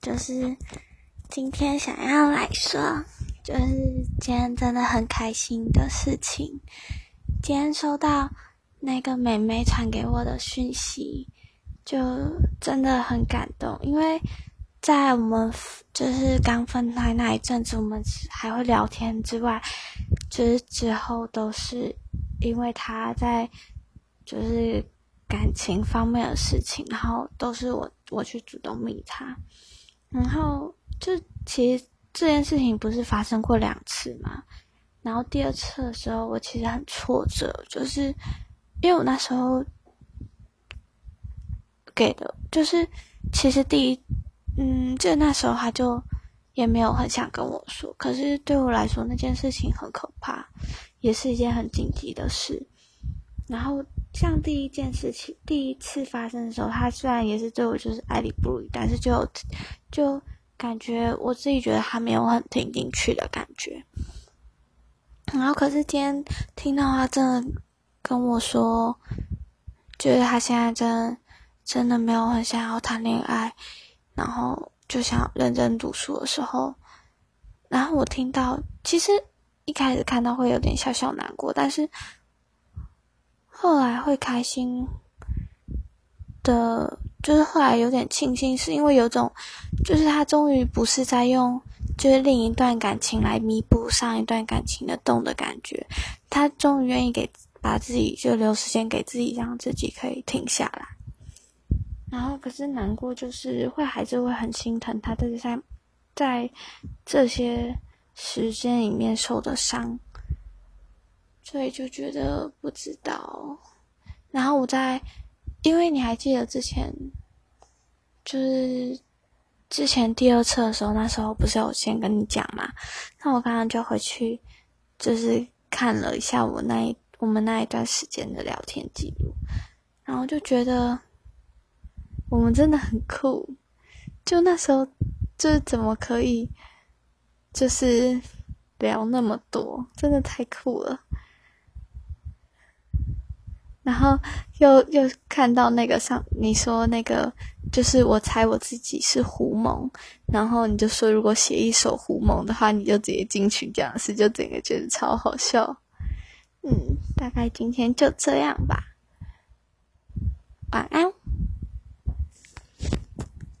就是今天想要来说，就是今天真的很开心的事情。今天收到那个妹妹传给我的讯息，就真的很感动。因为在我们就是刚分开那一阵子，我们还会聊天之外，就是之后都是因为她在就是。感情方面的事情，然后都是我我去主动密他，然后就其实这件事情不是发生过两次嘛，然后第二次的时候我其实很挫折，就是因为我那时候给的，就是其实第一，嗯，就那时候他就也没有很想跟我说，可是对我来说那件事情很可怕，也是一件很紧急的事，然后。像第一件事情，第一次发生的时候，他虽然也是对我就是爱理不理，但是就就感觉我自己觉得他没有很听进去的感觉。然后可是今天听到他真的跟我说，就是他现在真真的没有很想要谈恋爱，然后就想认真读书的时候，然后我听到，其实一开始看到会有点小小难过，但是。后来会开心的，就是后来有点庆幸，是因为有种，就是他终于不是在用，就是另一段感情来弥补上一段感情的洞的感觉，他终于愿意给把自己就留时间给自己，让自己可以停下来。然后可是难过，就是会还是会很心疼他，在在在这些时间里面受的伤。所以就觉得不知道，然后我在，因为你还记得之前，就是之前第二次的时候，那时候不是有先跟你讲嘛？那我刚刚就回去，就是看了一下我那一我们那一段时间的聊天记录，然后就觉得我们真的很酷，就那时候就是怎么可以，就是聊那么多，真的太酷了。然后又又看到那个上你说那个就是我猜我自己是胡蒙，然后你就说如果写一首胡蒙的话，你就直接进去这样子，就整个觉得超好笑。嗯，大概今天就这样吧，晚安。